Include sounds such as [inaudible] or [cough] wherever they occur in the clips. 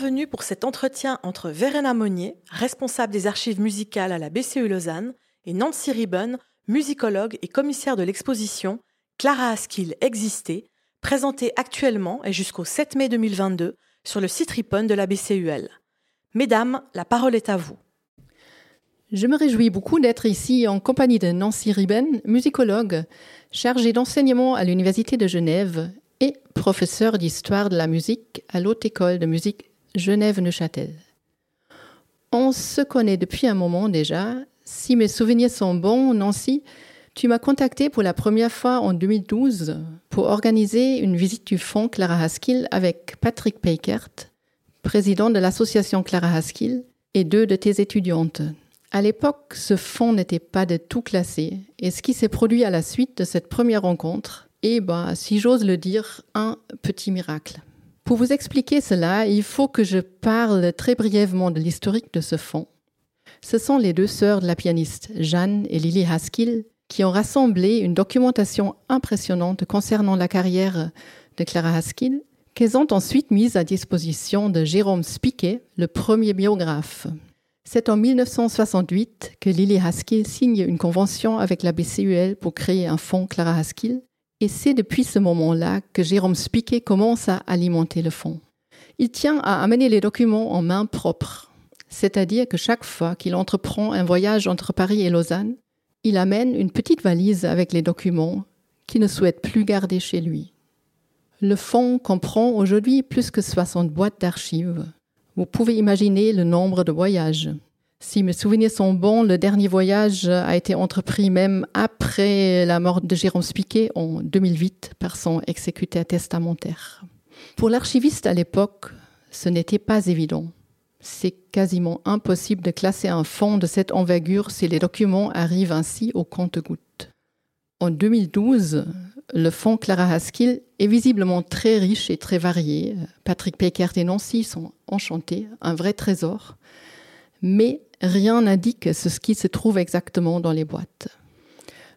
Bienvenue pour cet entretien entre Verena Monnier, responsable des archives musicales à la BCE Lausanne, et Nancy Ribbon, musicologue et commissaire de l'exposition Clara Askill existait, présentée actuellement et jusqu'au 7 mai 2022 sur le site Ripon de la BCUL. Mesdames, la parole est à vous. Je me réjouis beaucoup d'être ici en compagnie de Nancy Riben, musicologue, chargée d'enseignement à l'Université de Genève et professeur d'histoire de la musique à l'Haute École de musique Genève-Neuchâtel. On se connaît depuis un moment déjà. Si mes souvenirs sont bons, Nancy, tu m'as contacté pour la première fois en 2012 pour organiser une visite du fonds Clara Haskell avec Patrick Peikert, président de l'association Clara Haskell, et deux de tes étudiantes. À l'époque, ce fonds n'était pas de tout classé, et ce qui s'est produit à la suite de cette première rencontre est, bah, si j'ose le dire, un petit miracle. Pour vous expliquer cela, il faut que je parle très brièvement de l'historique de ce fonds. Ce sont les deux sœurs de la pianiste Jeanne et Lily Haskell qui ont rassemblé une documentation impressionnante concernant la carrière de Clara Haskell qu'elles ont ensuite mise à disposition de Jérôme Spiquet, le premier biographe. C'est en 1968 que Lily Haskell signe une convention avec la BCUL pour créer un fonds Clara Haskell, et c'est depuis ce moment-là que Jérôme Spiquet commence à alimenter le fonds. Il tient à amener les documents en main propre, c'est-à-dire que chaque fois qu'il entreprend un voyage entre Paris et Lausanne, il amène une petite valise avec les documents qu'il ne souhaite plus garder chez lui. Le fonds comprend aujourd'hui plus que 60 boîtes d'archives vous pouvez imaginer le nombre de voyages. Si mes souvenirs sont bons, le dernier voyage a été entrepris même après la mort de Jérôme Spiquet en 2008 par son exécuteur testamentaire. Pour l'archiviste à l'époque, ce n'était pas évident. C'est quasiment impossible de classer un fonds de cette envergure si les documents arrivent ainsi au compte-gouttes. En 2012, le fonds Clara Haskell est visiblement très riche et très varié. Patrick Peckert et Nancy sont enchantés, un vrai trésor. Mais rien n'indique ce qui se trouve exactement dans les boîtes.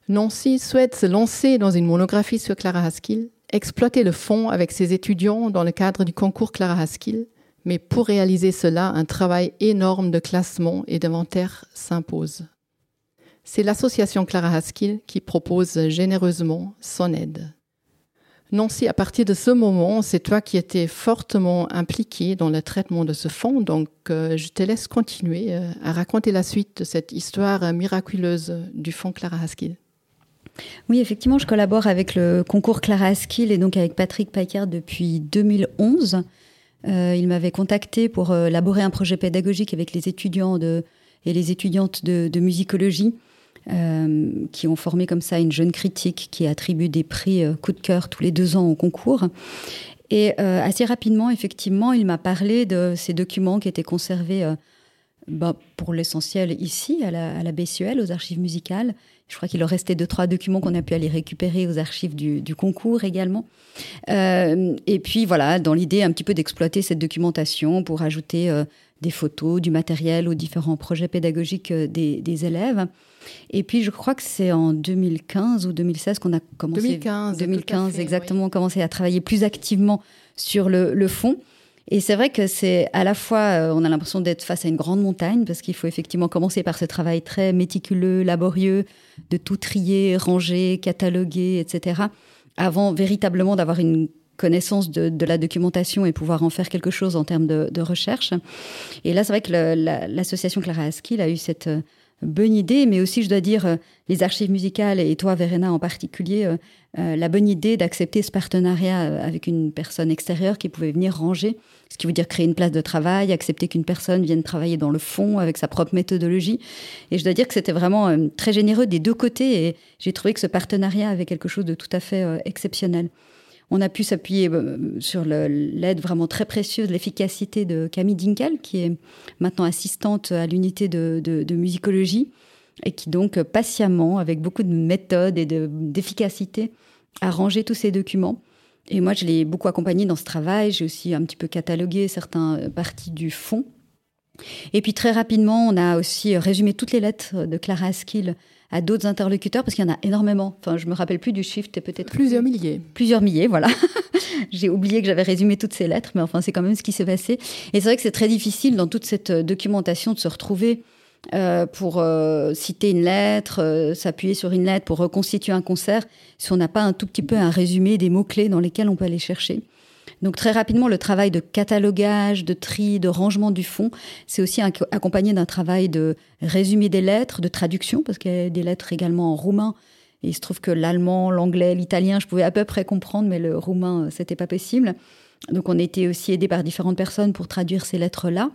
Nancy souhaite se lancer dans une monographie sur Clara Haskell, exploiter le fonds avec ses étudiants dans le cadre du concours Clara Haskell, mais pour réaliser cela, un travail énorme de classement et d'inventaire s'impose. C'est l'association Clara Haskell qui propose généreusement son aide. Nancy, à partir de ce moment, c'est toi qui étais fortement impliquée dans le traitement de ce fonds, donc euh, je te laisse continuer euh, à raconter la suite de cette histoire miraculeuse du fonds Clara Haskell. Oui, effectivement, je collabore avec le concours Clara Haskell et donc avec Patrick Packard depuis 2011. Euh, il m'avait contacté pour élaborer un projet pédagogique avec les étudiants et les étudiantes de musicologie euh, qui ont formé comme ça une jeune critique qui attribue des prix euh, coup de cœur tous les deux ans au concours. Et euh, assez rapidement, effectivement, il m'a parlé de ces documents qui étaient conservés bah, pour l'essentiel ici, à la, à BCUL, aux archives musicales. Je crois qu'il leur restait deux, trois documents qu'on a pu aller récupérer aux archives du, concours également. Et puis voilà, dans l'idée un petit peu d'exploiter cette documentation pour ajouter des photos, du matériel aux différents projets pédagogiques des élèves. Et puis, je crois que c'est en 2015 ou 2016 qu'on a commencé. 2015. 2015, exactement, oui. commencé à travailler plus activement sur le, le fond. Et c'est vrai que c'est à la fois, euh, on a l'impression d'être face à une grande montagne, parce qu'il faut effectivement commencer par ce travail très méticuleux, laborieux, de tout trier, ranger, cataloguer, etc., avant véritablement d'avoir une connaissance de, de, la documentation et pouvoir en faire quelque chose en termes de, de recherche. Et là, c'est vrai que l'association la, Clara Askill a eu cette bonne idée, mais aussi, je dois dire, euh, les archives musicales et toi, Verena, en particulier, euh, euh, la bonne idée d'accepter ce partenariat avec une personne extérieure qui pouvait venir ranger, ce qui veut dire créer une place de travail, accepter qu'une personne vienne travailler dans le fond avec sa propre méthodologie. Et je dois dire que c'était vraiment très généreux des deux côtés et j'ai trouvé que ce partenariat avait quelque chose de tout à fait exceptionnel. On a pu s'appuyer euh, sur l'aide vraiment très précieuse, l'efficacité de Camille Dinkel, qui est maintenant assistante à l'unité de, musicologie et qui donc patiemment, avec beaucoup de méthode et d'efficacité, a rangé tous ces documents. Et moi, je l'ai beaucoup accompagné dans ce travail. J'ai aussi un petit peu catalogué certaines parties du fond. Et puis très rapidement, on a aussi résumé toutes les lettres de Clara Askill à d'autres interlocuteurs parce qu'il y en a énormément. Enfin, je me rappelle plus du chiffre, peut-être plusieurs milliers. Plusieurs milliers, voilà. [laughs] J'ai oublié que j'avais résumé toutes ces lettres, mais enfin, c'est quand même ce qui s'est passé. Et c'est vrai que c'est très difficile dans toute cette euh, documentation de se retrouver euh, pour euh, citer une lettre, s'appuyer sur une lettre pour reconstituer un concert, si on n'a pas un tout petit peu un résumé des mots-clés dans lesquels on peut aller chercher. Donc très rapidement, le travail de catalogage, de tri, de rangement du fond, c'est aussi accompagné d'un travail de résumé des lettres, de traduction, parce qu'il y a des lettres également en roumain. Et il se trouve que l'allemand, l'anglais, l'italien, je pouvais à peu près comprendre, mais le roumain, c'était pas possible. Donc on était aussi aidé par différentes personnes pour traduire ces lettres-là.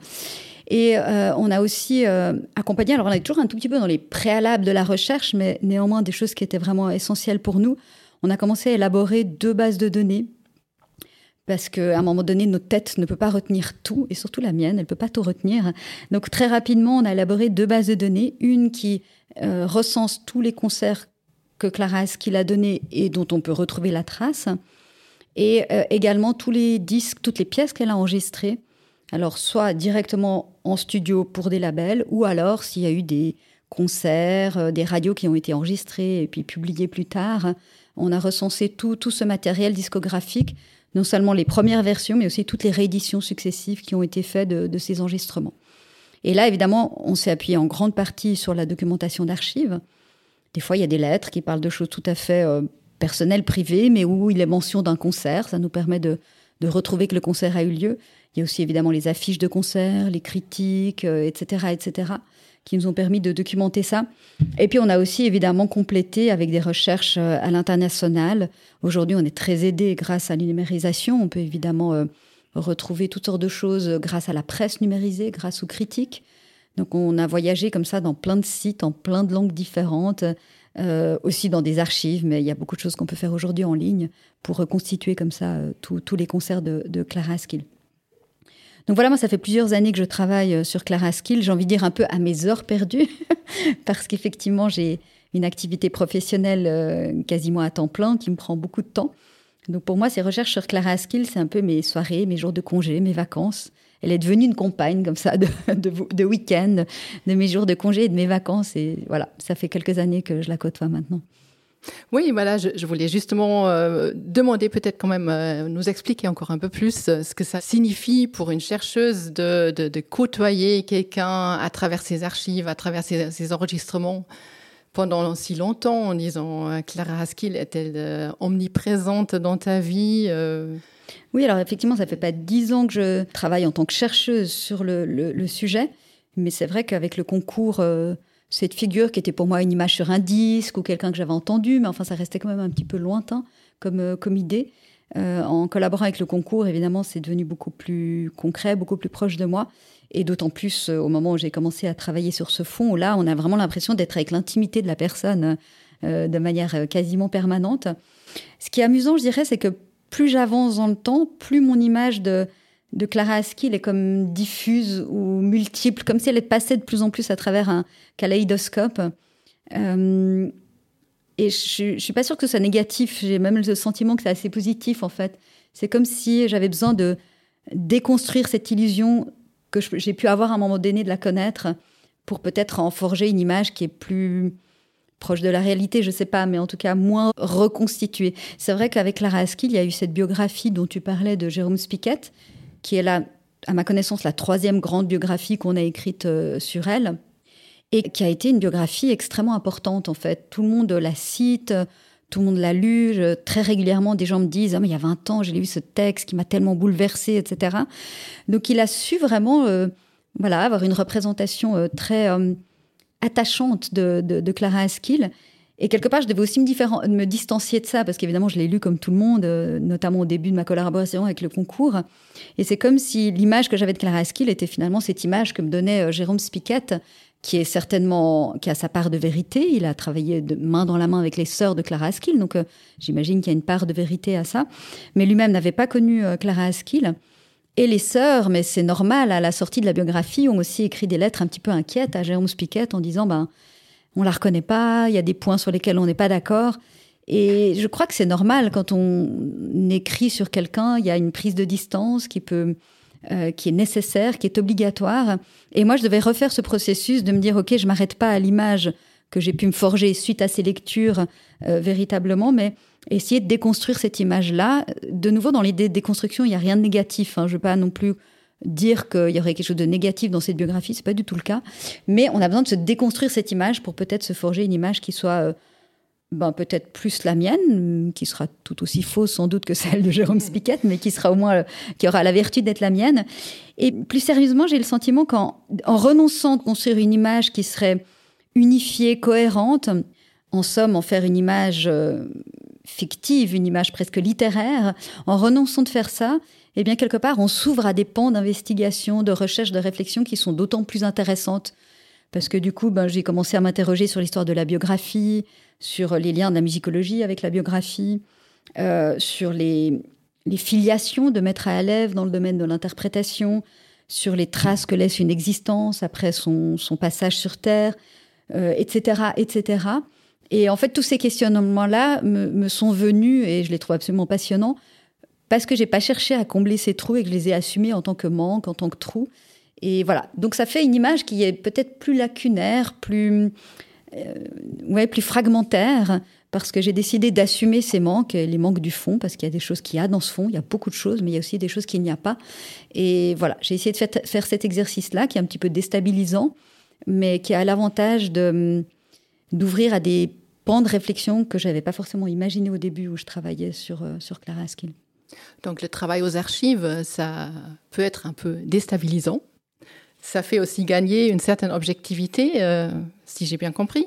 Et euh, on a aussi euh, accompagné, alors on est toujours un tout petit peu dans les préalables de la recherche, mais néanmoins des choses qui étaient vraiment essentielles pour nous. On a commencé à élaborer deux bases de données parce qu'à un moment donné, notre tête ne peut pas retenir tout, et surtout la mienne, elle ne peut pas tout retenir. Donc très rapidement, on a élaboré deux bases de données, une qui euh, recense tous les concerts que Clara Askill a donnés et dont on peut retrouver la trace, et euh, également tous les disques, toutes les pièces qu'elle a enregistrées, alors soit directement en studio pour des labels, ou alors s'il y a eu des concerts, euh, des radios qui ont été enregistrés et puis publiés plus tard, on a recensé tout, tout ce matériel discographique non seulement les premières versions, mais aussi toutes les rééditions successives qui ont été faites de, ces enregistrements. Et là, évidemment, on s'est appuyé en grande partie sur la documentation d'archives. Des fois, il y a des lettres qui parlent de choses tout à fait euh, personnelles, privées, mais où il est mention d'un concert. Ça nous permet de, retrouver que le concert a eu lieu. Il y a aussi évidemment les affiches de concert, les critiques, etc., euh, etc qui nous ont permis de documenter ça. Et puis on a aussi évidemment complété avec des recherches euh, à l'international. Aujourd'hui, on est très aidé grâce à la numérisation. On peut évidemment euh, retrouver toutes sortes de choses grâce à la presse numérisée, grâce aux critiques. Donc on a voyagé comme ça dans plein de sites, en plein de langues différentes, euh, aussi dans des archives, mais il y a beaucoup de choses qu'on peut faire aujourd'hui en ligne pour reconstituer comme ça tous les concerts de, de Clara Skill. Donc voilà, moi, ça fait plusieurs années que je travaille euh, sur Clara Skill. J'ai envie de dire un peu à mes heures perdues, [laughs] parce qu'effectivement, j'ai une activité professionnelle euh, quasiment à temps plein qui me prend beaucoup de temps. Donc pour moi, ces recherches sur Clara Skill, c'est un peu mes soirées, mes jours de congé, mes vacances. Elle est devenue une compagne comme ça [laughs] de, de, de week-end, de mes jours de congé et de mes vacances. Et voilà, ça fait quelques années que je la côtoie maintenant. Oui, voilà, je, voulais justement euh, demander peut-être quand même euh, nous expliquer encore un peu plus euh, ce que ça signifie pour une chercheuse de, côtoyer quelqu'un à travers ses archives, à travers ses, enregistrements. Pendant si longtemps en disant Clara Haskell est-elle omniprésente dans ta vie Oui, alors effectivement, ça fait pas dix ans que je travaille en tant que chercheuse sur le sujet, mais c'est vrai qu'avec le concours cette figure qui était pour moi une image sur un disque ou quelqu'un que j'avais entendu, mais enfin ça restait quand même un petit peu lointain comme, euh, comme idée. Euh, en collaborant avec le concours, évidemment, c'est devenu beaucoup plus concret, beaucoup plus proche de moi. Et d'autant plus euh, au moment où j'ai commencé à travailler sur ce fond, là, on a vraiment l'impression d'être avec l'intimité de la personne de manière quasiment permanente. Ce qui est amusant, je dirais, c'est que plus j'avance dans le temps, plus mon image de, de Clara Askill est comme diffuse ou multiple, comme si elle passait de plus en plus à travers un kaléidoscope. Euh, et je, ne suis pas sûre que ce soit négatif. J'ai même le sentiment que c'est assez positif en fait. C'est comme si j'avais besoin de déconstruire cette illusion que j'ai pu avoir à un moment donné de la connaître pour peut-être en forger une image qui est plus proche de la réalité, je sais pas, mais en tout cas moins reconstituée. C'est vrai qu'avec Clara Askill, il y a eu cette biographie dont tu parlais de Jérôme Spiquet, qui est là, à ma connaissance, la troisième grande biographie qu'on a écrite euh, sur elle, et qui a été une biographie extrêmement importante, en fait. Tout le monde la cite, tout le monde l'a lu. très régulièrement, des gens me disent ah, mais il y a 20 ans, j'ai lu ce texte qui m'a tellement bouleversé, etc. Donc, il a su vraiment euh, voilà, avoir une représentation euh, très attachante de, de, Clara Askill et quelque part, je devais aussi me, distancier de ça, parce qu'évidemment, je l'ai lu comme tout le monde, euh, notamment au début de ma collaboration avec le concours. Et c'est comme si l'image que j'avais de Clara Askill était finalement cette image que me donnait euh, Jérôme Spiquet, qui est certainement, qui a sa part de vérité. Il a travaillé de main dans la main avec les sœurs de Clara Askill, donc euh, j'imagine qu'il y a une part de vérité à ça. Mais lui-même n'avait pas connu Clara Askill. Et les sœurs, mais c'est normal, à la sortie de la biographie, ont aussi écrit des lettres un petit peu inquiètes à Jérôme Spiquet en disant, ben, on la reconnaît pas, il y a des points sur lesquels on n'est pas d'accord. Et je crois que c'est normal quand on écrit sur quelqu'un, il y a une prise de distance qui peut, euh, qui est nécessaire, qui est obligatoire. Et moi, je devais refaire ce processus de me dire, ok, je m'arrête pas à l'image que j'ai pu me forger suite à ces lectures véritablement, mais essayer de déconstruire cette image-là. De nouveau, dans l'idée de déconstruction, il n'y a rien de négatif. Hein. Je ne veux pas non plus dire qu'il y aurait quelque chose de négatif dans cette biographie, c'est pas du tout le cas. Mais on a besoin de se déconstruire cette image pour peut-être se forger une image qui soit euh, ben, peut-être plus la mienne, qui sera tout aussi fausse sans doute que celle de Jérôme Spiquet, mais qui sera au moins, euh, qui aura la vertu d'être la mienne. Et plus sérieusement, j'ai le sentiment qu'en en renonçant à construire une image qui serait unifiée, cohérente, en somme, en faire une image euh, fictive, une image presque littéraire, en renonçant de faire ça, eh bien, quelque part, on s'ouvre à des pans d'investigation, de recherche, de réflexion qui sont d'autant plus intéressantes. Parce que du coup, ben, j'ai commencé à m'interroger sur l'histoire de la biographie, sur les liens de la musicologie avec la biographie, euh, sur les, filiations de maître à élève dans le domaine de l'interprétation, sur les traces que laisse une existence après son, passage sur Terre, etc., euh, etc. Et en fait, tous ces questionnements-là me, sont venus, et je les trouve absolument passionnants, parce que j'ai pas cherché à combler ces trous et que je les ai assumés en tant que manque, en tant que trou. Et voilà. Donc ça fait une image qui est peut-être plus lacunaire, plus, euh, ouais, plus fragmentaire, parce que j'ai décidé d'assumer ces manques, les manques du fond, parce qu'il y a des choses qu'il y a dans ce fond, il y a beaucoup de choses, mais il y a aussi des choses qu'il n'y a pas. Et voilà, j'ai essayé de faire, cet exercice-là, qui est un petit peu déstabilisant, mais qui a l'avantage de d'ouvrir à des pans de réflexion que je n'avais pas forcément imaginé au début où je travaillais sur, euh, sur Clara Askill. Donc le travail aux archives, ça peut être un peu déstabilisant. Ça fait aussi gagner une certaine objectivité, euh, si j'ai bien compris.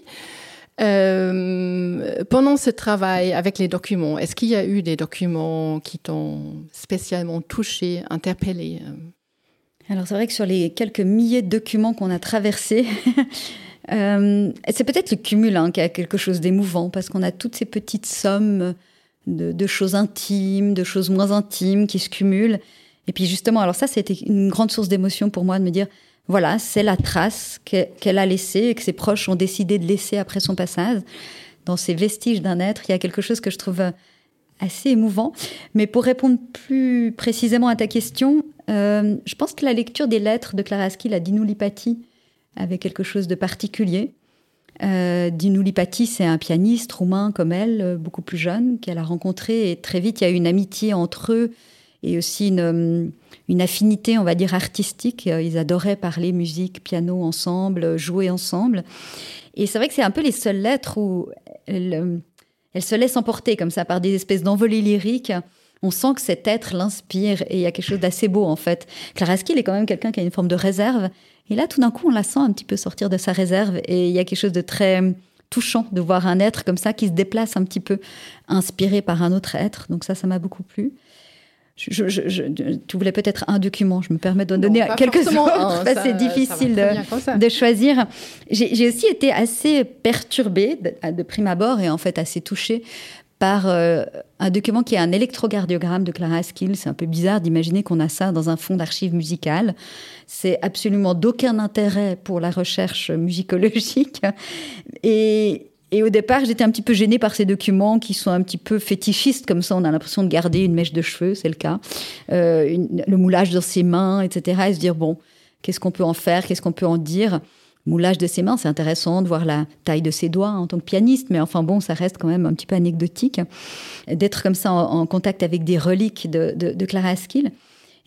Euh, pendant ce travail avec les documents, est-ce qu'il y a eu des documents qui t'ont spécialement touché, interpellé Alors c'est vrai que sur les quelques milliers de documents qu'on a traversés, [laughs] Euh, c'est peut-être le cumul hein, qui a quelque chose d'émouvant, parce qu'on a toutes ces petites sommes de, choses intimes, de choses moins intimes qui se cumulent. Et puis justement, alors ça, c'était une grande source d'émotion pour moi de me dire, voilà, c'est la trace qu'elle a laissée et que ses proches ont décidé de laisser après son passage. Dans ces vestiges d'un être, il y a quelque chose que je trouve assez émouvant. Mais pour répondre plus précisément à ta question, euh, je pense que la lecture des lettres de Clara Askill à Dinulipati avait quelque chose de particulier. Euh, Lipati, c'est un pianiste roumain comme elle, euh, beaucoup plus jeune, qu'elle a rencontré. Et très vite, il y a eu une amitié entre eux et aussi une, euh, affinité, on va dire, artistique. Euh, ils adoraient parler musique, piano ensemble, jouer ensemble. Et c'est vrai que c'est un peu les seules lettres où elle, se laisse emporter comme ça par des espèces d'envolées lyriques. On sent que cet être l'inspire et il y a quelque chose d'assez beau en fait. Clara Askill est quand même quelqu'un qui a une forme de réserve et là, tout d'un coup, on la sent un petit peu sortir de sa réserve et il y a quelque chose de très touchant de voir un être comme ça qui se déplace un petit peu, inspiré par un autre être. Donc ça, ça m'a beaucoup plu. Je, tu voulais peut-être un document, je me permets de donner quelques autres, c'est difficile de, choisir. J'ai aussi été assez perturbée de, de, prime abord et en fait assez touchée par euh, un document qui est un électrocardiogramme de Clara Askill. C'est un peu bizarre d'imaginer qu'on a ça dans un fonds d'archives musicales. C'est absolument d'aucun intérêt pour la recherche musicologique. Et, au départ, j'étais un petit peu gênée par ces documents qui sont un petit peu fétichistes, comme ça on a l'impression de garder une mèche de cheveux, c'est le cas, euh, le moulage dans ses mains, etc. Et se dire, bon, qu'est-ce qu'on peut en faire, qu'est-ce qu'on peut en dire? Moulage de ses mains, c'est intéressant de voir la taille de ses doigts en tant que pianiste, mais enfin bon, ça reste quand même un petit peu anecdotique d'être comme ça en, contact avec des reliques de, Clara Askill.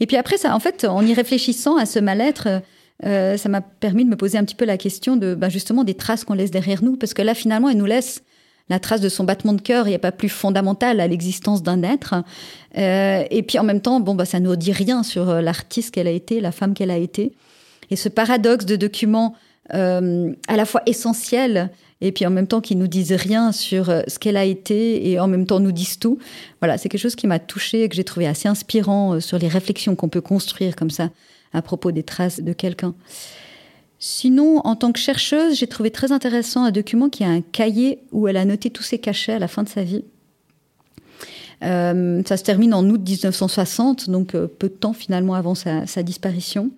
Et puis après, ça, en fait, en y réfléchissant à ce mal-être, euh, ça m'a permis de me poser un petit peu la question de bah, justement des traces qu'on laisse derrière nous, parce que là, finalement, elle nous laisse la trace de son battement de cœur, il n'y a pas plus fondamental à l'existence d'un être. Euh, et puis en même temps, bon, bah, ça nous dit rien sur euh, l'artiste qu'elle a été, la femme qu'elle a été. Et ce paradoxe de documents euh, à la fois essentielles et puis en même temps qui nous disent rien sur euh, ce qu'elle a été et en même temps nous disent tout. Voilà, c'est quelque chose qui m'a touchée et que j'ai trouvé assez inspirant euh, sur les réflexions qu'on peut construire comme ça à propos des traces de quelqu'un. Sinon, en tant que chercheuse, j'ai trouvé très intéressant un document qui a un cahier où elle a noté tous ses cachets à la fin de sa vie. ça se termine en août 1960, donc peu de temps finalement avant sa disparition.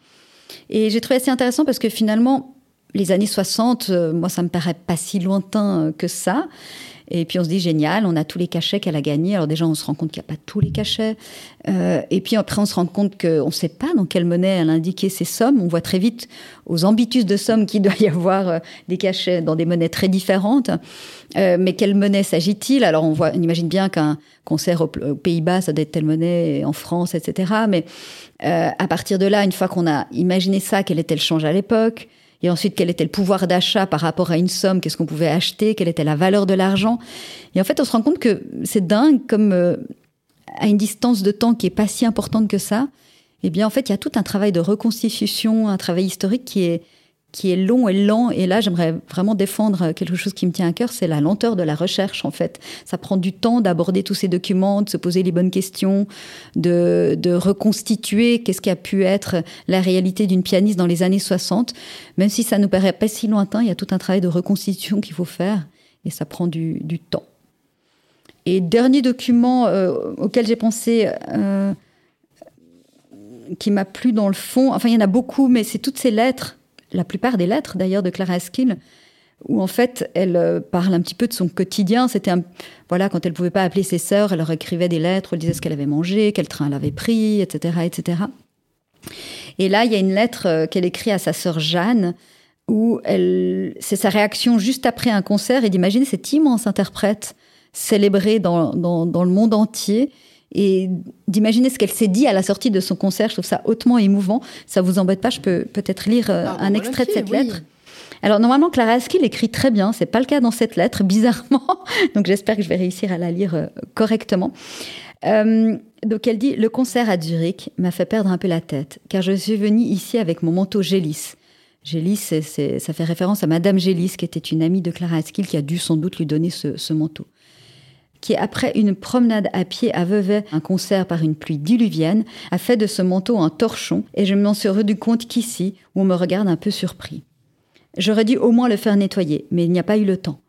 Et j'ai trouvé assez intéressant parce que finalement, les années 60, moi, ça me paraît pas si lointain que ça. Et puis on se dit génial, on a tous les cachets qu'elle a gagnés. Alors déjà on se rend compte qu'il n'y a pas tous les cachets. Euh, et puis après on se rend compte qu'on ne sait pas dans quelle monnaie elle a indiqué ses sommes. On voit très vite aux ambitus de sommes qu'il doit y avoir euh, des cachets dans des monnaies très différentes. Euh, mais quelle monnaie s'agit-il? Alors on voit, on imagine bien qu'un concert aux, Pays-Bas ça doit être telle monnaie, en France, etc. Mais à partir de là, une fois qu'on a imaginé ça, quel était le change à l'époque? Et ensuite, quel était le pouvoir d'achat par rapport à une somme? Qu'est-ce qu'on pouvait acheter? Quelle était la valeur de l'argent? Et en fait, on se rend compte que c'est dingue comme euh, à une distance de temps qui est pas si importante que ça. Eh bien, en fait, il y a tout un travail de reconstitution, un travail historique qui est qui est long et lent. Et là, j'aimerais vraiment défendre quelque chose qui me tient à cœur, c'est la lenteur de la recherche, en fait. Ça prend du temps d'aborder tous ces documents, de se poser les bonnes questions, de, reconstituer qu'est-ce qui a pu être la réalité d'une pianiste dans les années 60. Même si ça nous paraît pas si lointain, il y a tout un travail de reconstitution qu'il faut faire. Et ça prend du, du temps. Et dernier document euh, auquel j'ai pensé, euh, qui m'a plu dans le fond, enfin il y en a beaucoup, mais c'est toutes ces lettres la plupart des lettres d'ailleurs de Clara Askill, où en fait elle euh, parle un petit peu de son quotidien. C'était voilà quand elle pouvait pas appeler ses sœurs, elle leur écrivait des lettres, elle disait ce qu'elle avait mangé, quel train elle avait pris, etc., etc. Et là, il y a une lettre euh, qu'elle écrit à sa sœur Jeanne, où c'est sa réaction juste après un concert et d'imaginer cet immense interprète célébré dans, dans le monde entier et d'imaginer ce qu'elle s'est dit à la sortie de son concert. Je trouve ça hautement émouvant. Ça vous embête pas Je peux peut-être lire euh, ah, un extrait de cette lettre. Alors normalement, Clara Askill écrit très bien. C'est pas le cas dans cette lettre, [laughs] bizarrement. Donc j'espère que je vais réussir à la lire euh, correctement. Euh, donc elle dit le concert à Zurich m'a fait perdre un peu la tête, car je suis venue ici avec mon manteau Gélis. Gélis, ça fait référence à Madame Gélis, qui était une amie de Clara Askill, qui a dû sans doute lui donner ce manteau qui, après une promenade à pied à Vevey, un concert par une pluie diluvienne, a fait de ce manteau un torchon, et je m'en suis rendu compte qu'ici, où on me regarde un peu surpris. J'aurais dû au moins le faire nettoyer, mais il n'y a pas eu le temps.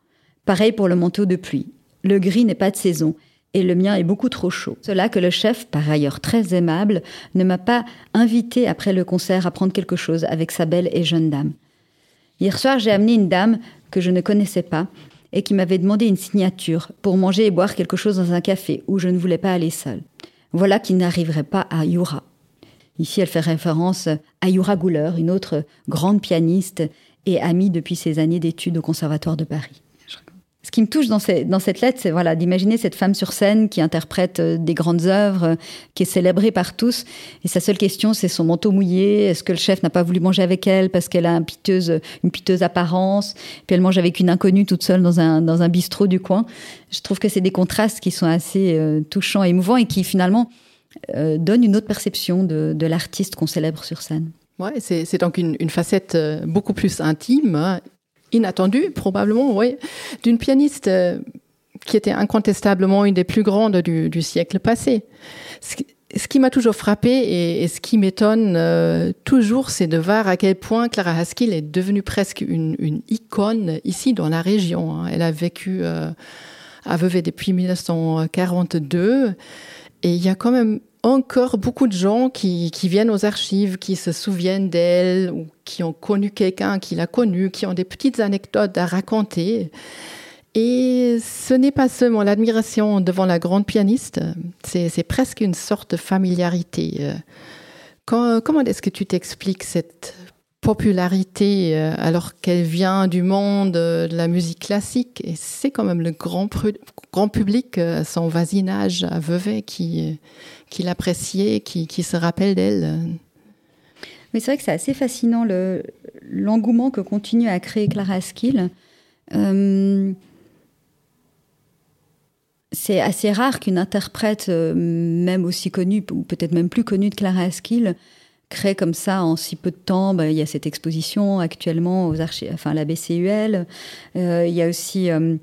Pareil pour le manteau de pluie. Le gris n'est pas de saison, et le mien est beaucoup trop chaud. Cela que le chef, par ailleurs très aimable, ne m'a pas invité après le concert à prendre quelque chose avec sa belle et jeune dame. Hier soir, j'ai amené une dame que je ne connaissais pas, et qui m'avait demandé une signature pour manger et boire quelque chose dans un café où je ne voulais pas aller seule. Voilà qui n'arriverait pas à Yura. Ici, elle fait référence à Yura Gouler, une autre grande pianiste et amie depuis ses années d'études au Conservatoire de Paris ce qui me touche dans, cette lettre, c'est d'imaginer cette femme sur scène qui interprète euh, des grandes œuvres, euh, qui est célébrée par tous. Et sa seule question, c'est son manteau mouillé. Est-ce que le chef n'a pas voulu manger avec elle parce qu'elle a une piteuse, apparence? Puis elle mange avec une inconnue toute seule dans un, bistrot du coin. Je trouve que c'est des contrastes qui sont assez euh, touchants et émouvants et qui finalement donnent une autre perception de, l'artiste qu'on célèbre sur scène. Ouais, c'est donc une, une, facette beaucoup plus intime inattendue, probablement, oui, d'une pianiste euh, qui était incontestablement une des plus grandes du, siècle passé. Ce qui, m'a toujours frappé et, ce qui m'étonne euh, toujours, c'est de voir à quel point Clara Haskell est devenue presque une, icône ici dans la région. Hein. Elle a vécu euh, à Vevey depuis 1942 et il y a quand même encore beaucoup de gens qui, viennent aux archives, qui se souviennent d'elle ou qui ont connu quelqu'un qui l'a connue, qui ont des petites anecdotes à raconter. Et ce n'est pas seulement l'admiration devant la grande pianiste, c'est presque une sorte de familiarité. comment est-ce que tu t'expliques cette popularité euh, alors qu'elle vient du monde de la musique classique et c'est quand même le grand, grand public, euh, son voisinage à Vevey qui, qui l'appréciait, qui, qui se rappelle d'elle. Mais c'est vrai que c'est assez fascinant le, l'engouement que continue à créer Clara Askill. Euh, c'est assez rare qu'une interprète, même aussi connue, ou peut-être même plus connue de Clara Askill, crée comme ça en si peu de temps. Ben, il y a cette exposition actuellement aux archives, enfin la BCUL. Euh, il y a aussi euh,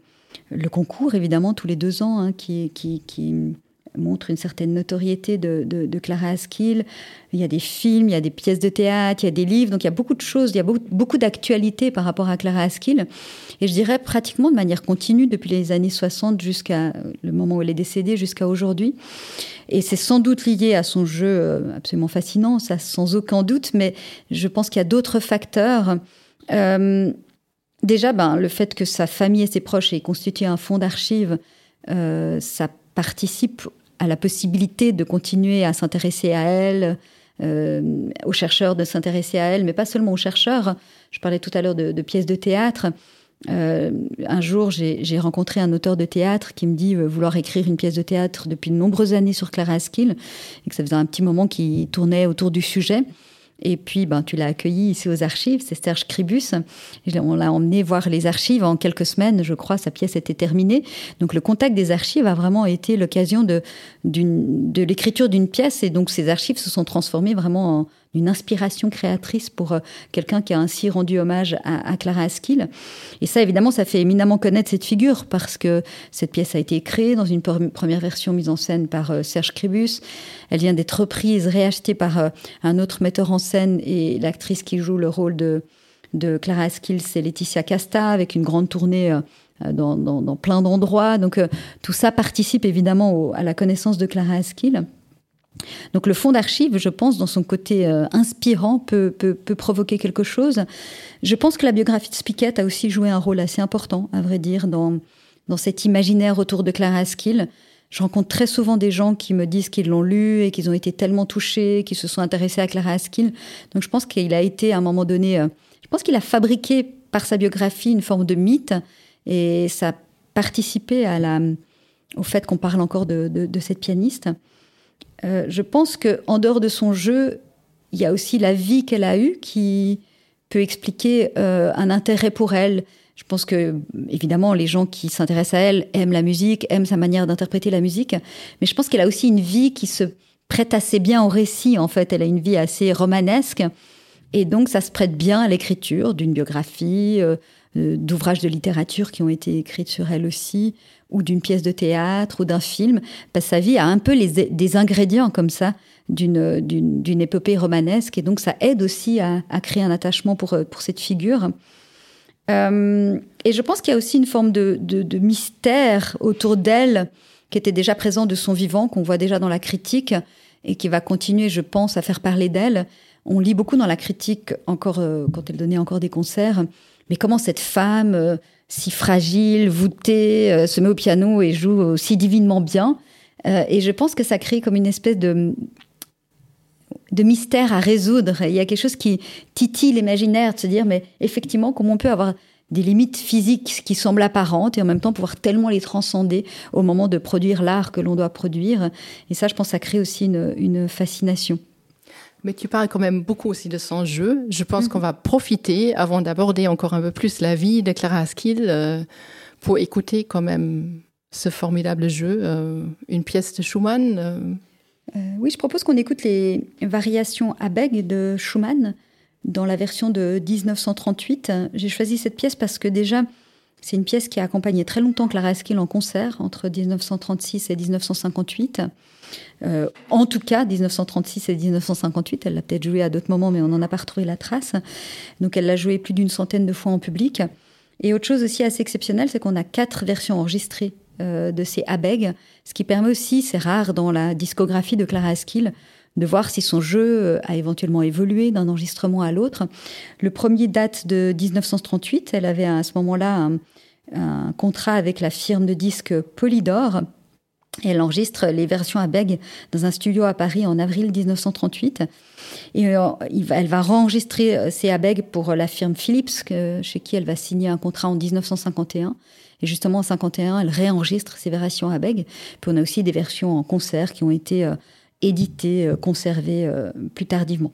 le concours, évidemment, tous les deux ans, hein, qui, qui, qui, montre une certaine notoriété de, Clara Askill. Il y a des films, il y a des pièces de théâtre, il y a des livres, donc il y a beaucoup de choses, il y a beaucoup, beaucoup d'actualités par rapport à Clara Askill. Et je dirais pratiquement de manière continue depuis les années 60 jusqu'à le moment où elle est décédée, jusqu'à aujourd'hui. Et c'est sans doute lié à son jeu euh, absolument fascinant, sans aucun doute, mais je pense qu'il y a d'autres facteurs déjà, ben, le fait que sa famille et ses proches aient constitué un fonds d'archives, ça participe à la possibilité de continuer à s'intéresser à elle, aux chercheurs de s'intéresser à elle, mais pas seulement aux chercheurs. Je parlais tout à l'heure de, pièces de théâtre. Euh, un jour, j'ai rencontré un auteur de théâtre qui me dit euh, vouloir écrire une pièce de théâtre depuis de nombreuses années sur Clara Askill et que ça faisait un petit moment qu'il tournait autour du sujet. Et puis, ben, tu l'as accueilli ici aux archives, c'est Serge Cribus. On l'a emmené voir les archives en quelques semaines, je crois, sa pièce était terminée. Donc, le contact des archives a vraiment été l'occasion de, de l'écriture d'une pièce. Et donc, ces archives se sont transformées vraiment en une inspiration créatrice pour euh, quelqu'un qui a ainsi rendu hommage à, Clara Askill. Et ça, évidemment, ça fait éminemment connaître cette figure parce que cette pièce a été créée dans une première version mise en scène par euh, Serge Cribus. Elle vient d'être reprise, réachetée par euh, un autre metteur en scène et l'actrice qui joue le rôle de, Clara Askill, c'est Laetitia Casta, avec une grande tournée dans, plein d'endroits. Donc tout ça participe évidemment à la connaissance de Clara Askill. Donc le fonds d'archives, je pense, dans son côté euh, inspirant, peut, peut, provoquer quelque chose. Je pense que la biographie de Spiket a aussi joué un rôle assez important, à vrai dire, dans, dans cet imaginaire autour de Clara Askill. Je rencontre très souvent des gens qui me disent qu'ils l'ont lu et qu'ils ont été tellement touchés, qu'ils se sont intéressés à Clara Askill. Donc je pense qu'il a été à un moment donné, euh, je pense qu'il a fabriqué par sa biographie une forme de mythe et ça a participé au fait qu'on parle encore de, de cette pianiste. Euh, je pense que en dehors de son jeu, il y a aussi la vie qu'elle a eue qui peut expliquer euh, un intérêt pour elle. Je pense que, évidemment, les gens qui s'intéressent à elle aiment la musique, aiment sa manière d'interpréter la musique, mais je pense qu'elle a aussi une vie qui se prête assez bien au récit, en fait. Elle a une vie assez romanesque, et donc ça se prête bien à l'écriture d'une biographie, euh, d'ouvrages de littérature qui ont été écrits sur elle aussi, ou d'une pièce de théâtre ou d'un film, que sa vie a un peu les, des ingrédients comme ça d'une, épopée romanesque, et donc ça aide aussi à, créer un attachement pour, pour cette figure. Euh, et je pense qu'il y a aussi une forme de, de, mystère autour d'elle qui était déjà présent de son vivant, qu'on voit déjà dans la critique, et qui va continuer, je pense, à faire parler d'elle. On lit beaucoup dans la critique, encore euh, quand elle donnait encore des concerts, mais comment cette femme euh, si fragile, voûtée, euh, se met au piano et joue aussi divinement bien. Euh, et je pense que ça crée comme une espèce de, de mystère à résoudre. Il y a quelque chose qui titille l'imaginaire, de se dire, mais effectivement, comment on peut avoir des limites physiques qui semblent apparentes et en même temps pouvoir tellement les transcender au moment de produire l'art que l'on doit produire. Et ça, je pense, ça crée aussi une fascination. Mais tu parles quand même beaucoup aussi de son jeu. Je pense qu'on mhm. va profiter, avant d'aborder encore un peu plus la vie de Clara Askill, euh, pour écouter quand même ce formidable jeu, euh, une pièce de Schumann. Euh. oui, je propose qu'on écoute les variations à beg de Schumann dans la version de 1938. J'ai choisi cette pièce parce que déjà, c'est une pièce qui a accompagné très longtemps Clara Askill en concert, entre 1936 et 1958. Euh, en tout cas, 1936 et 1958, elle l'a peut-être joué à d'autres moments, mais on n'en a pas retrouvé la trace. Donc elle l'a joué plus d'une centaine de fois en public. Et autre chose aussi assez exceptionnelle, c'est qu'on a quatre versions enregistrées euh, de ces ABEG, ce qui permet aussi, c'est rare dans la discographie de Clara Askill, de voir si son jeu euh, a éventuellement évolué d'un enregistrement à l'autre. Le premier date de 1938, elle avait à ce moment-là un contrat avec la firme de disques Polydor, elle enregistre les versions à Beg dans un studio à Paris en avril 1938. Et euh, elle va enregistrer ces euh, ABEG pour la firme Philips, chez qui elle va signer un contrat en 1951. Et justement, en 51, elle réenregistre ces versions à Puis on a aussi des versions en concert qui ont été euh, éditées, conservées plus tardivement.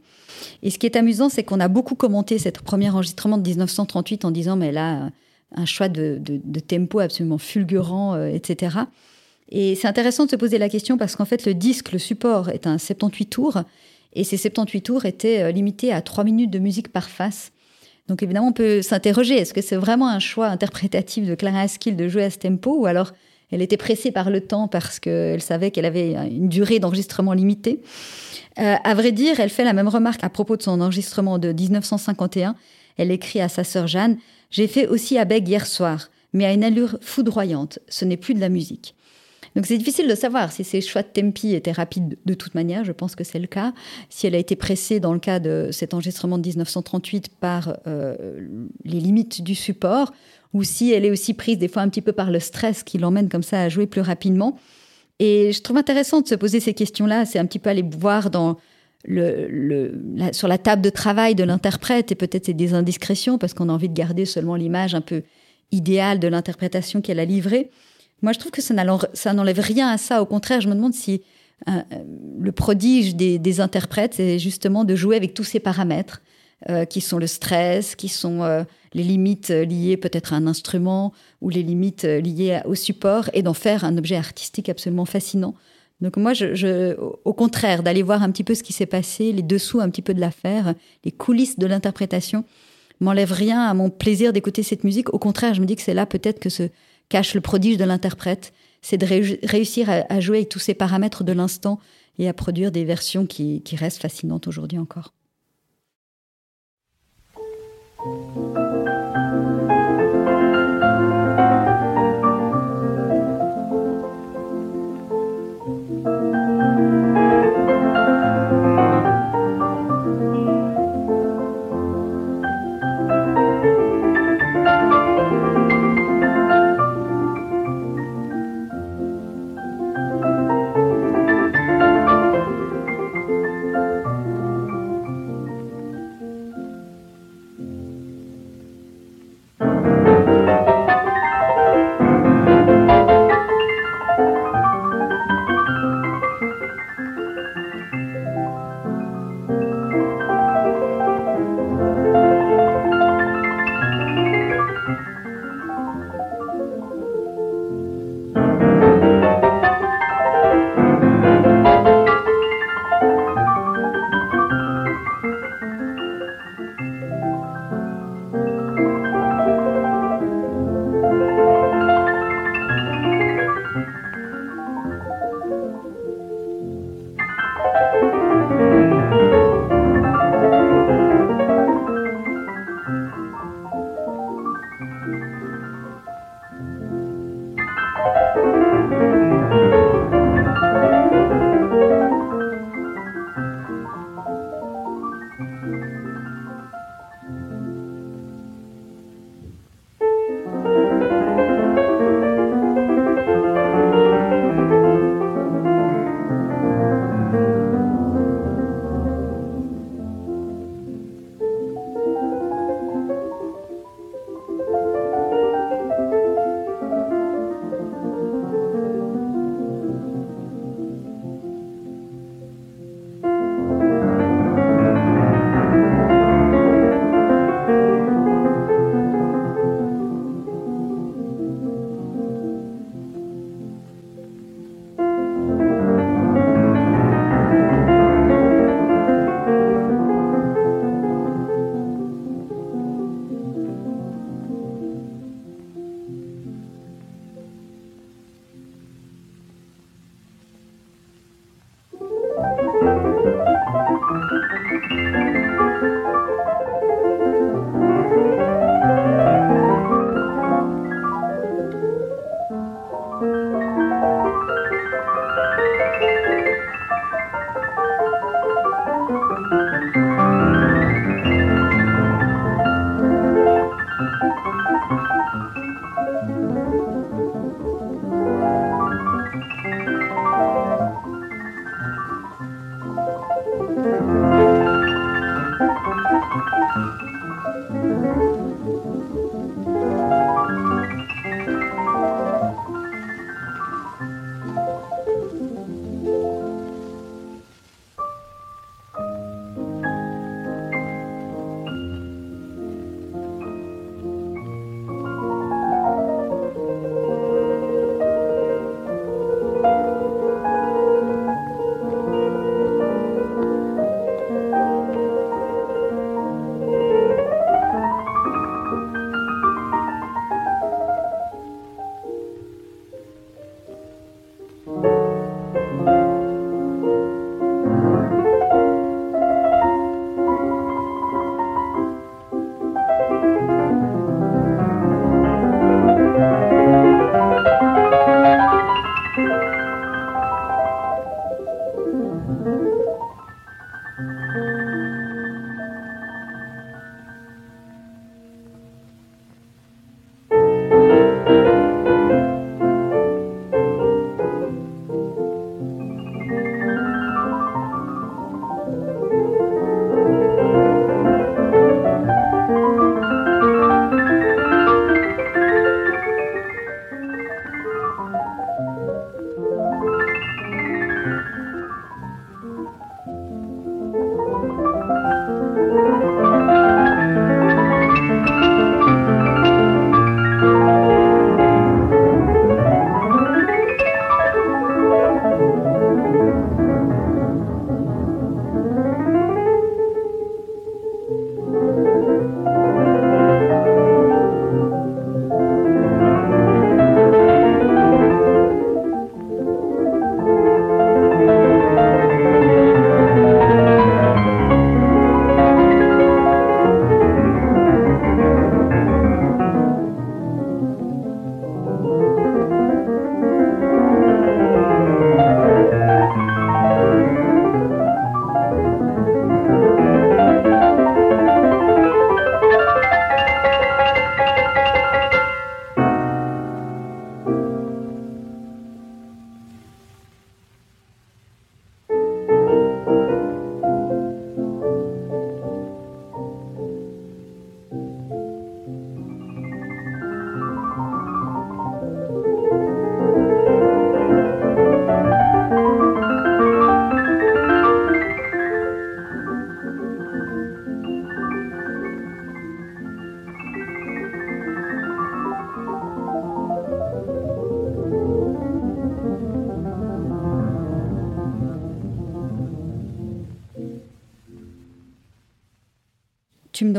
Et ce qui est amusant, c'est qu'on a beaucoup commenté cet premier enregistrement de 1938 en disant, mais là, un choix de, tempo absolument fulgurant, etc. Et c'est intéressant de se poser la question parce qu'en fait, le disque, le support, est un 78 tours. Et ces 78 tours étaient euh, limités à 3 minutes de musique par face. Donc évidemment, on peut s'interroger, est-ce que c'est vraiment un choix interprétatif de Clara Askill de jouer à ce tempo ou alors elle était pressée par le temps parce qu'elle savait qu'elle avait une durée d'enregistrement limitée? Euh, À vrai dire, elle fait la même remarque à propos de son enregistrement de 1951. Elle écrit à sa sœur Jeanne « J'ai fait aussi à Beg hier soir, mais à une allure foudroyante. Ce n'est plus de la musique. » Donc c'est difficile de savoir si ces choix de tempi étaient rapides de toute manière, je pense que c'est le cas. Si elle a été pressée dans le cas de cet enregistrement de 1938 par euh, les limites du support, ou si elle est aussi prise des fois un petit peu par le stress qui l'emmène comme ça à jouer plus rapidement. Et je trouve intéressant de se poser ces questions-là, c'est un petit peu aller voir dans le, sur la table de travail de l'interprète et peut-être c'est des indiscrétions parce qu'on a envie de garder seulement l'image un peu idéale de l'interprétation qu'elle a livrée. Moi, je trouve que ça n'enlève rien à ça. Au contraire, je me demande si euh, le prodige des, interprètes, c'est justement de jouer avec tous ces paramètres euh, qui sont le stress, qui sont euh, les limites liées peut-être à un instrument ou les limites liées au support et d'en faire un objet artistique absolument fascinant. Donc moi, je, au contraire, d'aller voir un petit peu ce qui s'est passé, les dessous un petit peu de l'affaire, les coulisses de l'interprétation, m'enlève rien à mon plaisir d'écouter cette musique. Au contraire, je me dis que c'est là peut-être que se cache le prodige de l'interprète, c'est de réussir à, jouer avec tous ces paramètres de l'instant et à produire des versions qui restent fascinantes aujourd'hui encore.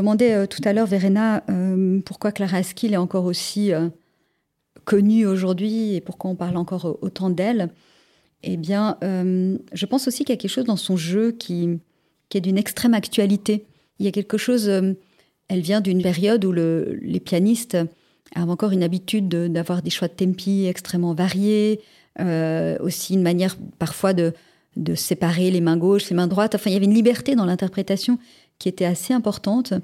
Me demandais tout à l'heure, Verena, pourquoi Clara Askill est encore aussi connue aujourd'hui et pourquoi on parle encore autant d'elle. Eh bien, je pense aussi qu'il y a quelque chose dans son jeu qui, est d'une extrême actualité. Il y a quelque chose, elle vient d'une période où le, les pianistes avaient encore une habitude d'avoir des choix de tempi extrêmement variés, euh, aussi une manière parfois de, de séparer les mains gauches, les mains droites. Enfin, il y avait une liberté dans l'interprétation qui était assez importante.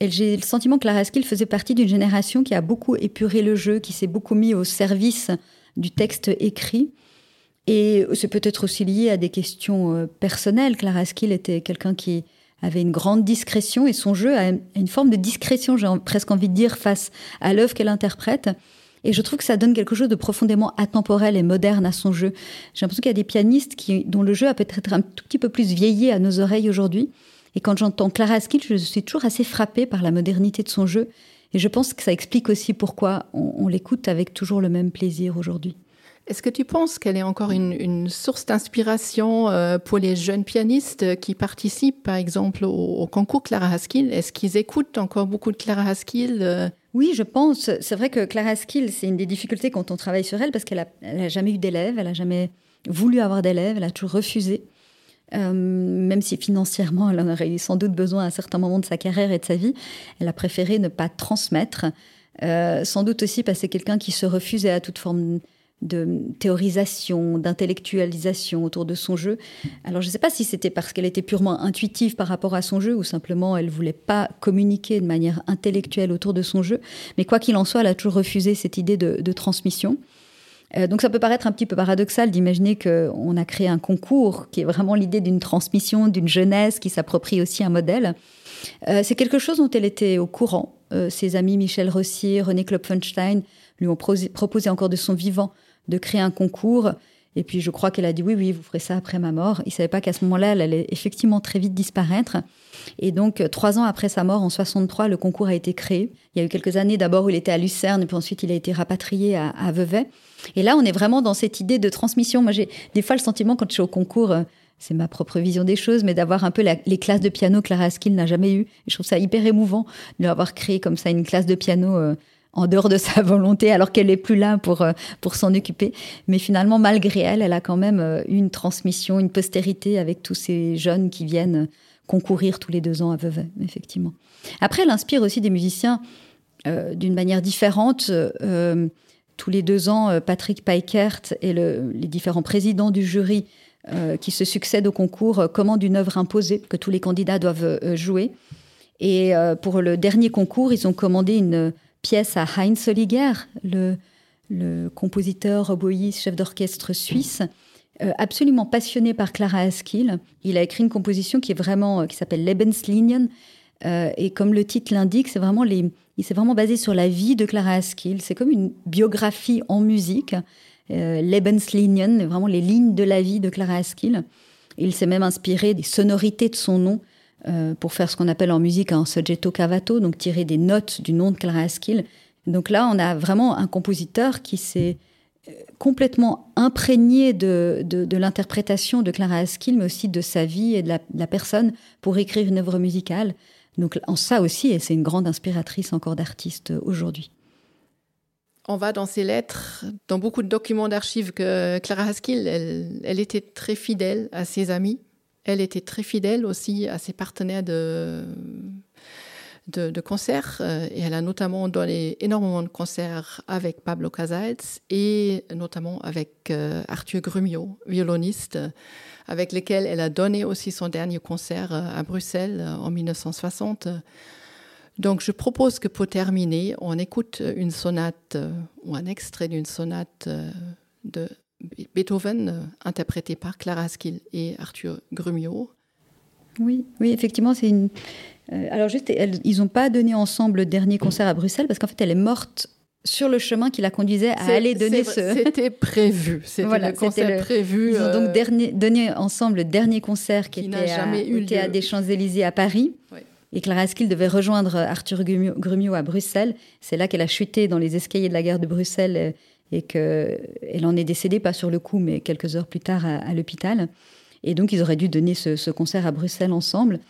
Et j'ai le sentiment que Clara Askill faisait partie d'une génération qui a beaucoup épuré le jeu, qui s'est beaucoup mis au service du texte écrit. Et c'est peut-être aussi lié à des questions euh, personnelles. Clara Askill était quelqu'un qui avait une grande discrétion et son jeu a une forme de discrétion, j'ai presque envie de dire, face à l'œuvre qu'elle interprète. Et je trouve que ça donne quelque chose de profondément atemporel et moderne à son jeu. J'ai l'impression qu'il y a des pianistes dont le jeu a peut-être un tout petit peu plus vieilli à nos oreilles aujourd'hui. Et quand j'entends Clara Askill, je suis toujours assez frappée par la modernité de son jeu. Et je pense que ça explique aussi pourquoi on l'écoute avec toujours le même plaisir aujourd'hui. Est-ce que tu penses qu'elle est encore une, source d'inspiration euh, pour les jeunes pianistes qui participent, par exemple, au, concours Clara Haskell Est-ce qu'ils écoutent encore beaucoup de Clara Haskell euh? Oui, je pense. C'est vrai que Clara Haskell, c'est une des difficultés quand on travaille sur elle, parce qu'elle n'a jamais eu d'élèves, elle n'a jamais voulu avoir d'élèves, elle a toujours refusé. Euh, même si financièrement, elle en aurait eu sans doute besoin à un certain moment de sa carrière et de sa vie, elle a préféré ne pas transmettre. sans doute aussi parce que c'est quelqu'un qui se refusait à toute forme de théorisation, d'intellectualisation autour de son jeu. Alors je ne sais pas si c'était parce qu'elle était purement intuitive par rapport à son jeu ou simplement elle voulait pas communiquer de manière intellectuelle autour de son jeu, mais quoi qu'il en soit, elle a toujours refusé cette idée de, transmission. Euh, donc ça peut paraître un petit peu paradoxal d'imaginer qu'on a créé un concours qui est vraiment l'idée d'une transmission, d'une jeunesse qui s'approprie aussi un modèle. Euh, c'est quelque chose dont elle était au courant. Euh, ses amis Michel Rossier, René Klopfenstein lui ont proposé encore de son vivant de créer un concours. Et puis je crois qu'elle a dit oui, oui, vous ferez ça après ma mort. Il ne savait pas qu'à ce moment-là, elle allait effectivement très vite disparaître. Et donc, euh, trois ans après sa mort, en 63, le concours a été créé. Il y a eu quelques années d'abord où il était à Lucerne, puis ensuite il a été rapatrié à, Vevey. Et là, on est vraiment dans cette idée de transmission. Moi, j'ai des fois le sentiment, quand je suis au concours, euh, c'est ma propre vision des choses, mais d'avoir un peu les classes de piano que Clara Askill n'a jamais eu. Et je trouve ça hyper émouvant de avoir créé comme ça une classe de piano. Euh, en dehors de sa [laughs] volonté, alors qu'elle n'est plus là pour, euh, pour s'en occuper. Mais finalement, malgré elle, elle a quand même euh, une transmission, une postérité avec tous ces jeunes qui viennent concourir tous les deux ans à Vevey, effectivement. Après, elle inspire aussi des musiciens euh, d'une manière différente. tous les deux ans, Patrick Peikert et les différents présidents du jury qui se succèdent au concours commandent une œuvre imposée que tous les candidats doivent jouer. Et pour le dernier concours, ils ont commandé une pièce à Heinz Soliger, le, compositeur, oboïste, chef d'orchestre suisse, euh, absolument passionné par Clara Askill. Il a écrit une composition qui est vraiment, euh, qui s'appelle Lebenslinien. Euh, et comme le titre l'indique, c'est vraiment les, il s'est vraiment basé sur la vie de Clara Askill. C'est comme une biographie en musique. Lebenslinien, vraiment les lignes de la vie de Clara Askill. Il s'est même inspiré des sonorités de son nom euh, pour faire ce qu'on appelle en musique un soggetto cavato, donc tirer des notes du nom de Clara Askill. Donc là, on a vraiment un compositeur qui s'est euh, complètement imprégné de, de, l'interprétation de Clara Askill, mais aussi de sa vie et de la, personne pour écrire une œuvre musicale. Donc en ça aussi, et c'est une grande inspiratrice encore d'artistes aujourd'hui. On va dans ses lettres, dans beaucoup de documents d'archives que Clara Haskell, elle, était très fidèle à ses amis. Elle était très fidèle aussi à ses partenaires de, de, concerts euh, et elle a notamment donné énormément de concerts avec Pablo Casals et notamment avec euh, Arthur Grumio, violoniste, avec lequel elle a donné aussi son dernier concert euh, à Bruxelles en 1960. Donc je propose que pour terminer, on écoute une sonate ou un extrait d'une sonate de Beethoven, euh, interprété par Clara Askill et Arthur Grumio. Oui, oui, effectivement, c'est une. Euh, alors juste, ils n'ont pas donné ensemble le dernier concert à Bruxelles parce qu'en fait, elle est morte sur le chemin qui la conduisait à aller donner ce. C'était prévu. C'était voilà, le concert prévu. Ils ont donc euh, dernier, donné ensemble le dernier concert qui, était jamais eu au Théâtre des Champs-Élysées à Paris. Et Clara Askill devait rejoindre Arthur Grumio à Bruxelles. C'est là qu'elle a chuté dans les escaliers de la gare de Bruxelles et qu'elle en est décédée, pas sur le coup, mais quelques heures plus tard à, l'hôpital. Et donc, ils auraient dû donner ce, concert à Bruxelles ensemble.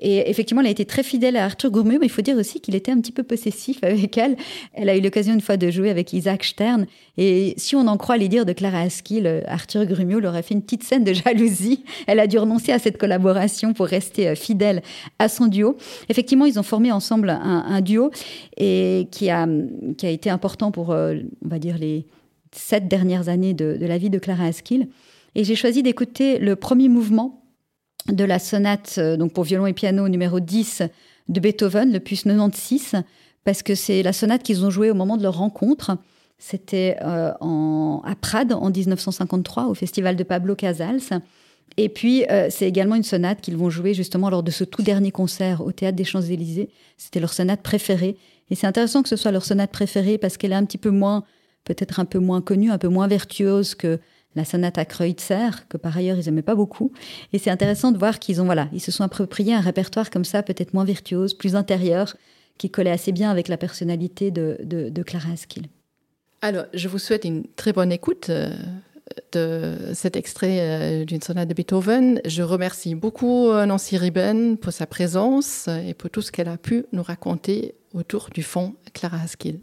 Et effectivement, elle a été très fidèle à Arthur Gourmieux, mais il faut dire aussi qu'il était un petit peu possessif [laughs] avec elle. Elle a eu l'occasion une fois de jouer avec Isaac Stern. Et si on en croit les dires de Clara Askill, Arthur Grumiaux leur a fait une petite scène de [laughs] jalousie. Elle a dû renoncer à cette collaboration pour rester euh, fidèle à son duo. Effectivement, ils ont formé ensemble un, duo et qui a, qui a été important pour, euh, on va dire, les sept dernières années de, de la vie de Clara Askill. Et j'ai choisi d'écouter le premier mouvement de la sonate euh, donc pour violon et piano numéro 10 de Beethoven, le puce 96, parce que c'est la sonate qu'ils ont jouée au moment de leur rencontre. C'était euh, à Prades en 1953 au festival de Pablo Casals. Et puis, euh, c'est également une sonate qu'ils vont jouer justement lors de ce tout dernier concert au Théâtre des Champs-Élysées. C'était leur sonate préférée. Et c'est intéressant que ce soit leur sonate préférée parce qu'elle est un petit peu moins, peut-être un peu moins connue, un peu moins virtuose que la sonate à Kreutzer, que par ailleurs ils n'aimaient pas beaucoup. Et c'est intéressant de voir qu'ils ont, voilà, ils se sont appropriés un répertoire comme ça, peut-être moins virtuose, plus intérieur, qui collait assez bien avec la personnalité de, Clara Askill. Alors, je vous souhaite une très bonne écoute euh, de cet extrait euh, d'une sonate de Beethoven. Je remercie beaucoup euh, Nancy Ribben pour sa présence et pour tout ce qu'elle a pu nous raconter autour du fond Clara Askill.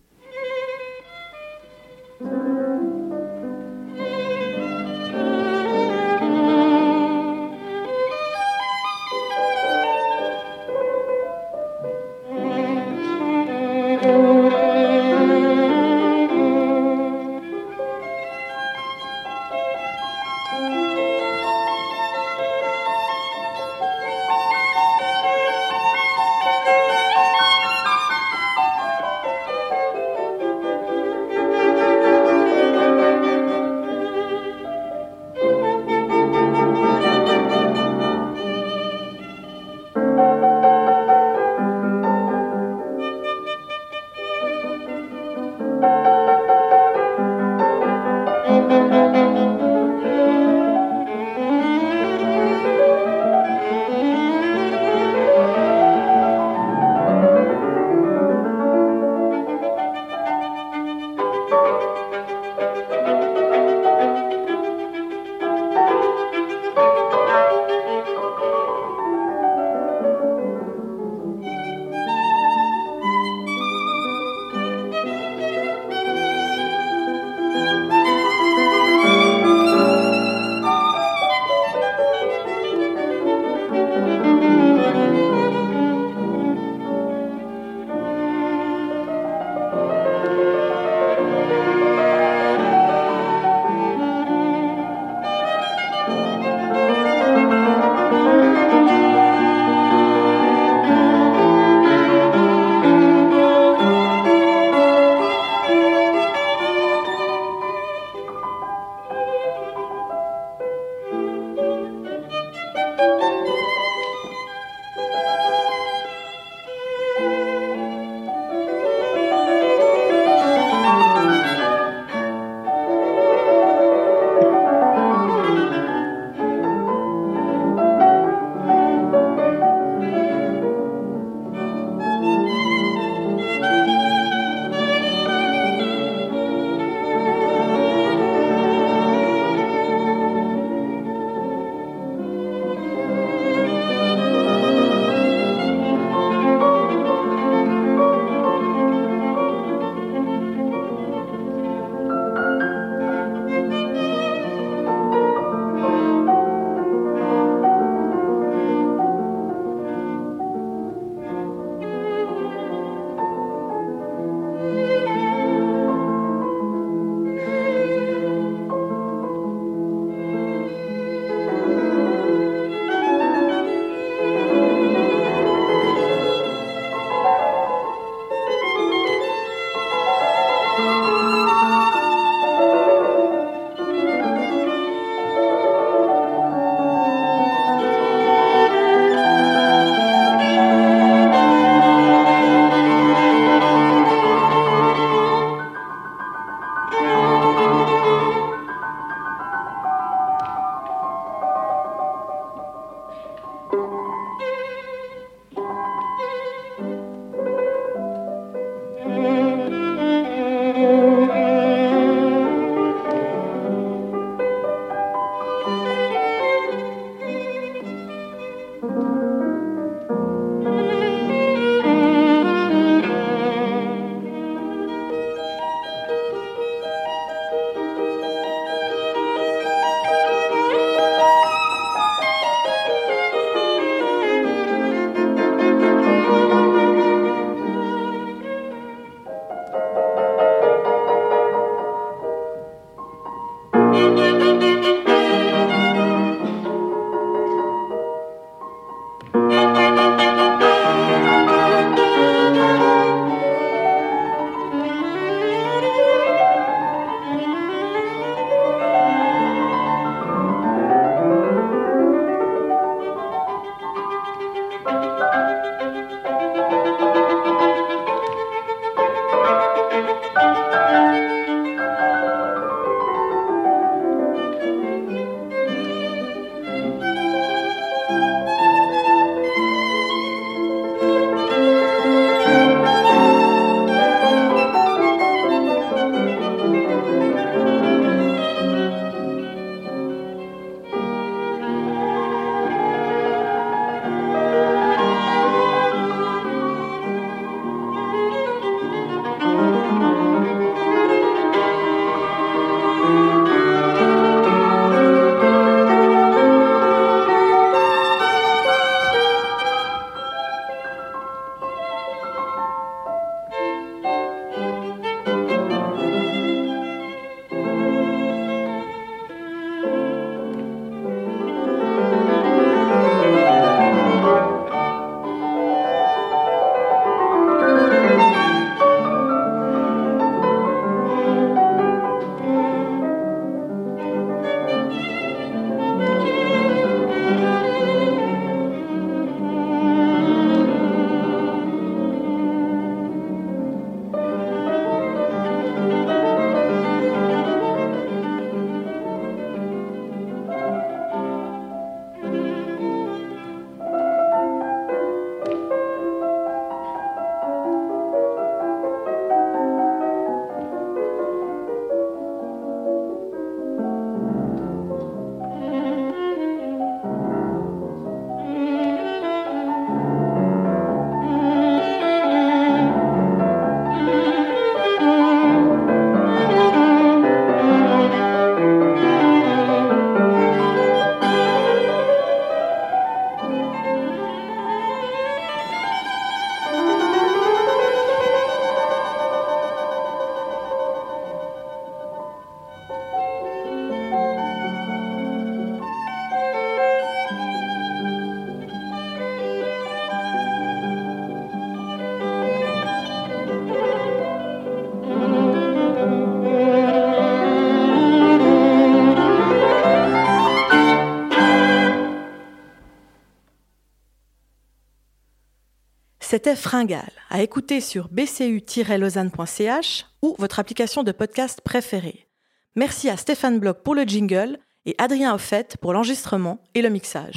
C'était Fringal, à écouter sur bcu-lausanne.ch ou votre application de podcast préférée. Merci à Stéphane Bloch pour le jingle et Adrien Offet pour l'enregistrement et le mixage.